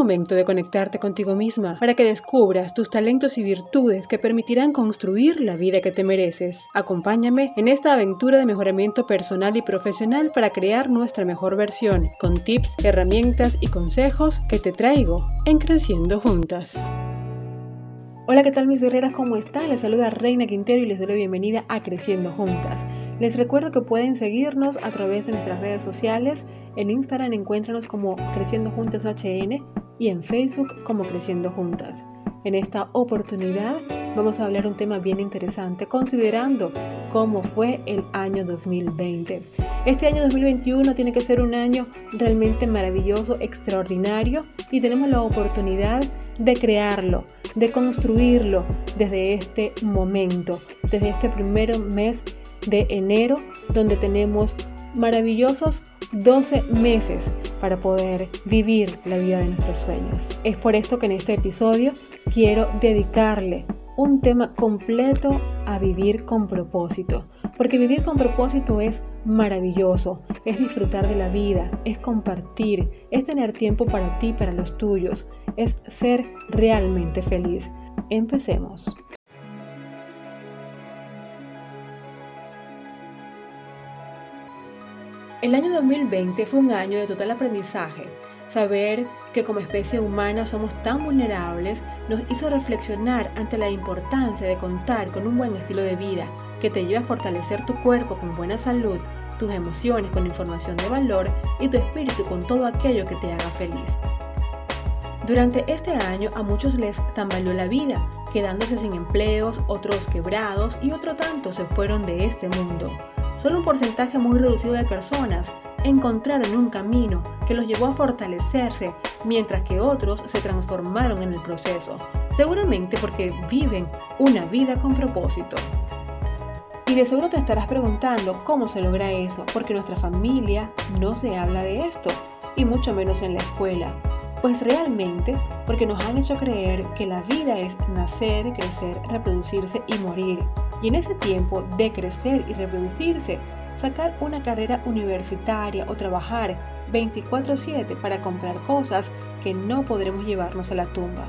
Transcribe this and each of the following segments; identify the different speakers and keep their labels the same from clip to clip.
Speaker 1: momento de conectarte contigo misma para que descubras tus talentos y virtudes que permitirán construir la vida que te mereces. Acompáñame en esta aventura de mejoramiento personal y profesional para crear nuestra mejor versión, con tips, herramientas y consejos que te traigo en Creciendo Juntas. Hola, ¿qué tal mis guerreras? ¿Cómo están? Les saluda Reina Quintero y les doy la bienvenida a Creciendo Juntas. Les recuerdo que pueden seguirnos a través de nuestras redes sociales. En Instagram encuéntranos como Creciendo Juntas HN y en Facebook como Creciendo Juntas. En esta oportunidad vamos a hablar un tema bien interesante considerando cómo fue el año 2020. Este año 2021 tiene que ser un año realmente maravilloso, extraordinario y tenemos la oportunidad de crearlo, de construirlo desde este momento, desde este primer mes de enero, donde tenemos maravillosos 12 meses para poder vivir la vida de nuestros sueños. Es por esto que en este episodio quiero dedicarle un tema completo a vivir con propósito. Porque vivir con propósito es maravilloso, es disfrutar de la vida, es compartir, es tener tiempo para ti, para los tuyos, es ser realmente feliz. Empecemos. El año 2020 fue un año de total aprendizaje. Saber que como especie humana somos tan vulnerables nos hizo reflexionar ante la importancia de contar con un buen estilo de vida que te lleve a fortalecer tu cuerpo con buena salud, tus emociones con información de valor y tu espíritu con todo aquello que te haga feliz. Durante este año a muchos les tambaleó la vida, quedándose sin empleos, otros quebrados y otro tanto se fueron de este mundo. Solo un porcentaje muy reducido de personas encontraron un camino que los llevó a fortalecerse, mientras que otros se transformaron en el proceso, seguramente porque viven una vida con propósito. Y de seguro te estarás preguntando cómo se logra eso, porque nuestra familia no se habla de esto, y mucho menos en la escuela. Pues realmente porque nos han hecho creer que la vida es nacer, crecer, reproducirse y morir, y en ese tiempo de crecer y reproducirse, sacar una carrera universitaria o trabajar 24/7 para comprar cosas que no podremos llevarnos a la tumba.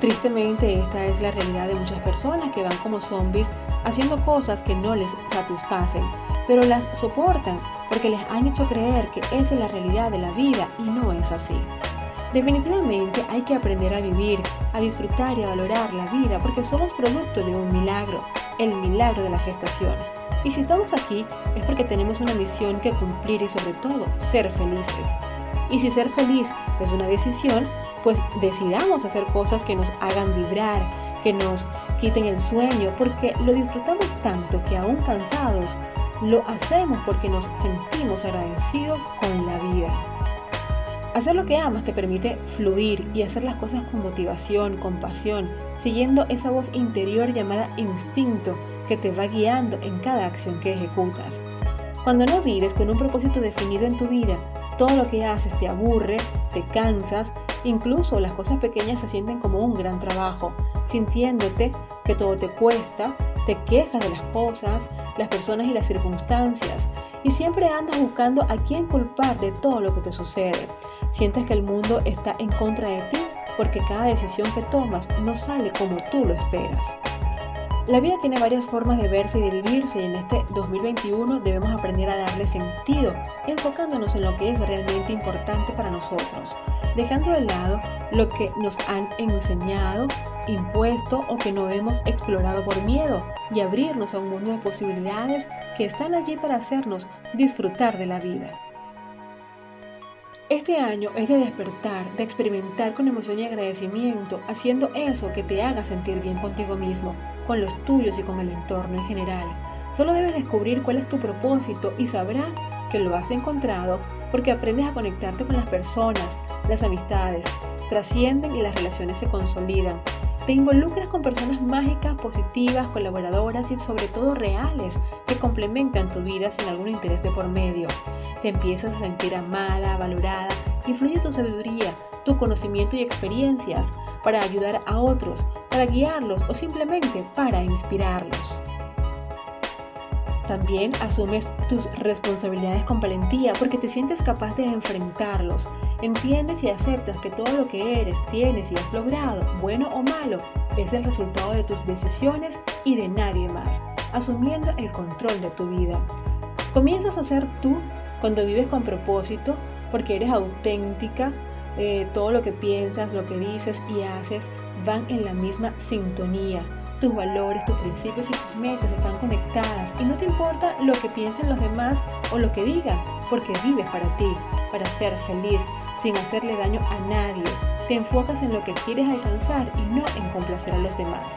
Speaker 1: Tristemente esta es la realidad de muchas personas que van como zombies haciendo cosas que no les satisfacen, pero las soportan porque les han hecho creer que esa es la realidad de la vida y no es así. Definitivamente hay que aprender a vivir, a disfrutar y a valorar la vida porque somos producto de un milagro, el milagro de la gestación. Y si estamos aquí es porque tenemos una misión que cumplir y sobre todo ser felices. Y si ser feliz es una decisión, pues decidamos hacer cosas que nos hagan vibrar, que nos quiten el sueño, porque lo disfrutamos tanto que aún cansados, lo hacemos porque nos sentimos agradecidos con la vida. Hacer lo que amas te permite fluir y hacer las cosas con motivación, con pasión, siguiendo esa voz interior llamada instinto que te va guiando en cada acción que ejecutas. Cuando no vives con un propósito definido en tu vida, todo lo que haces te aburre, te cansas, incluso las cosas pequeñas se sienten como un gran trabajo, sintiéndote que todo te cuesta, te quejas de las cosas, las personas y las circunstancias, y siempre andas buscando a quién culpar de todo lo que te sucede. Sientes que el mundo está en contra de ti porque cada decisión que tomas no sale como tú lo esperas. La vida tiene varias formas de verse y de vivirse y en este 2021 debemos aprender a darle sentido, enfocándonos en lo que es realmente importante para nosotros, dejando de lado lo que nos han enseñado, impuesto o que no hemos explorado por miedo y abrirnos a un mundo de posibilidades que están allí para hacernos disfrutar de la vida. Este año es de despertar, de experimentar con emoción y agradecimiento, haciendo eso que te haga sentir bien contigo mismo, con los tuyos y con el entorno en general. Solo debes descubrir cuál es tu propósito y sabrás que lo has encontrado porque aprendes a conectarte con las personas, las amistades, trascienden y las relaciones se consolidan. Te involucras con personas mágicas, positivas, colaboradoras y sobre todo reales que complementan tu vida sin algún interés de por medio. Te empiezas a sentir amada, valorada y fluye tu sabiduría, tu conocimiento y experiencias para ayudar a otros, para guiarlos o simplemente para inspirarlos. También asumes tus responsabilidades con valentía porque te sientes capaz de enfrentarlos. Entiendes y aceptas que todo lo que eres, tienes y has logrado, bueno o malo, es el resultado de tus decisiones y de nadie más, asumiendo el control de tu vida. Comienzas a ser tú cuando vives con propósito, porque eres auténtica, eh, todo lo que piensas, lo que dices y haces van en la misma sintonía. Tus valores, tus principios y tus metas están conectadas y no te importa lo que piensen los demás o lo que digan, porque vives para ti, para ser feliz, sin hacerle daño a nadie. Te enfocas en lo que quieres alcanzar y no en complacer a los demás.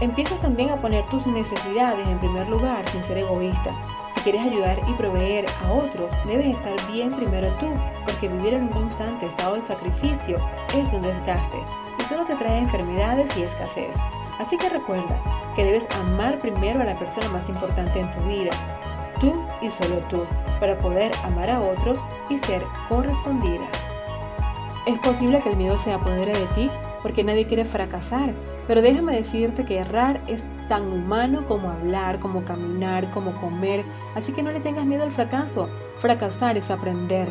Speaker 1: Empiezas también a poner tus necesidades en primer lugar sin ser egoísta. Si quieres ayudar y proveer a otros, debes estar bien primero tú, porque vivir en un constante estado de sacrificio es un desgaste y solo te trae enfermedades y escasez. Así que recuerda que debes amar primero a la persona más importante en tu vida, tú y solo tú, para poder amar a otros y ser correspondida. Es posible que el miedo se apodere de ti porque nadie quiere fracasar, pero déjame decirte que errar es tan humano como hablar, como caminar, como comer, así que no le tengas miedo al fracaso. Fracasar es aprender,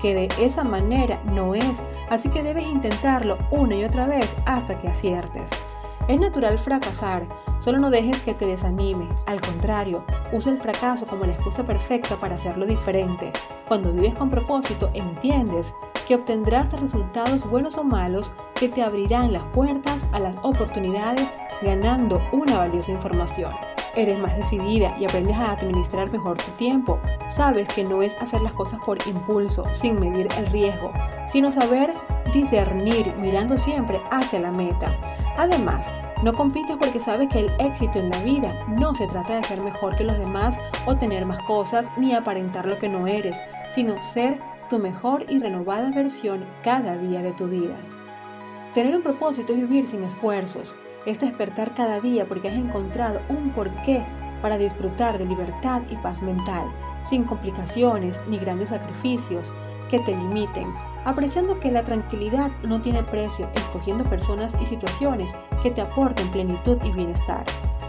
Speaker 1: que de esa manera no es, así que debes intentarlo una y otra vez hasta que aciertes. Es natural fracasar, solo no dejes que te desanime, al contrario, usa el fracaso como la excusa perfecta para hacerlo diferente. Cuando vives con propósito, entiendes que obtendrás resultados buenos o malos que te abrirán las puertas a las oportunidades ganando una valiosa información. Eres más decidida y aprendes a administrar mejor tu tiempo. Sabes que no es hacer las cosas por impulso, sin medir el riesgo, sino saber discernir mirando siempre hacia la meta. Además, no compites porque sabes que el éxito en la vida no se trata de ser mejor que los demás o tener más cosas ni aparentar lo que no eres, sino ser tu mejor y renovada versión cada día de tu vida. Tener un propósito es vivir sin esfuerzos, es despertar cada día porque has encontrado un porqué para disfrutar de libertad y paz mental, sin complicaciones ni grandes sacrificios que te limiten, apreciando que la tranquilidad no tiene precio, escogiendo personas y situaciones que te aporten plenitud y bienestar.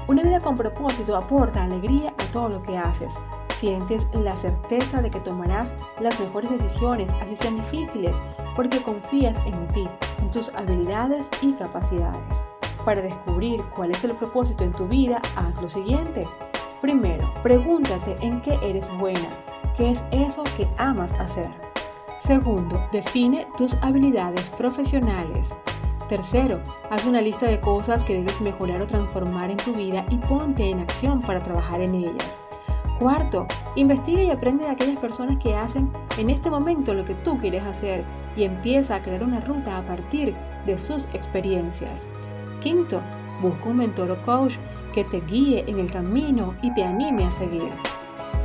Speaker 1: Una vida con propósito aporta alegría a todo lo que haces. Sientes la certeza de que tomarás las mejores decisiones, así sean difíciles, porque confías en ti, en tus habilidades y capacidades. Para descubrir cuál es el propósito en tu vida, haz lo siguiente. Primero, pregúntate en qué eres buena, qué es eso que amas hacer. Segundo, define tus habilidades profesionales. Tercero, haz una lista de cosas que debes mejorar o transformar en tu vida y ponte en acción para trabajar en ellas. Cuarto, investiga y aprende de aquellas personas que hacen en este momento lo que tú quieres hacer y empieza a crear una ruta a partir de sus experiencias. Quinto, busca un mentor o coach que te guíe en el camino y te anime a seguir.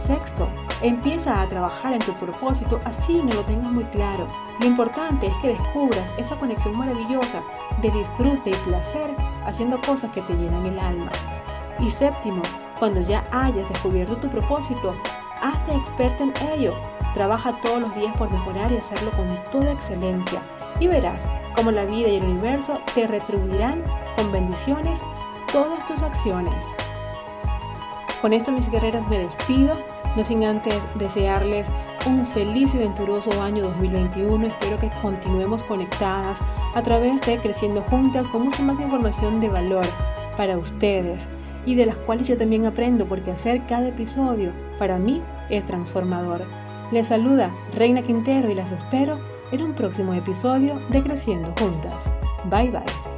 Speaker 1: Sexto, empieza a trabajar en tu propósito así no lo tengas muy claro. Lo importante es que descubras esa conexión maravillosa de disfrute y placer haciendo cosas que te llenan el alma. Y séptimo, cuando ya hayas descubierto tu propósito, hazte experta en ello. Trabaja todos los días por mejorar y hacerlo con toda excelencia. Y verás cómo la vida y el universo te retribuirán con bendiciones todas tus acciones. Con esto, mis guerreras, me despido, no sin antes desearles un feliz y venturoso año 2021. Espero que continuemos conectadas a través de Creciendo Juntas con mucha más información de valor para ustedes y de las cuales yo también aprendo porque hacer cada episodio para mí es transformador. Les saluda Reina Quintero y las espero en un próximo episodio de Creciendo Juntas. Bye bye.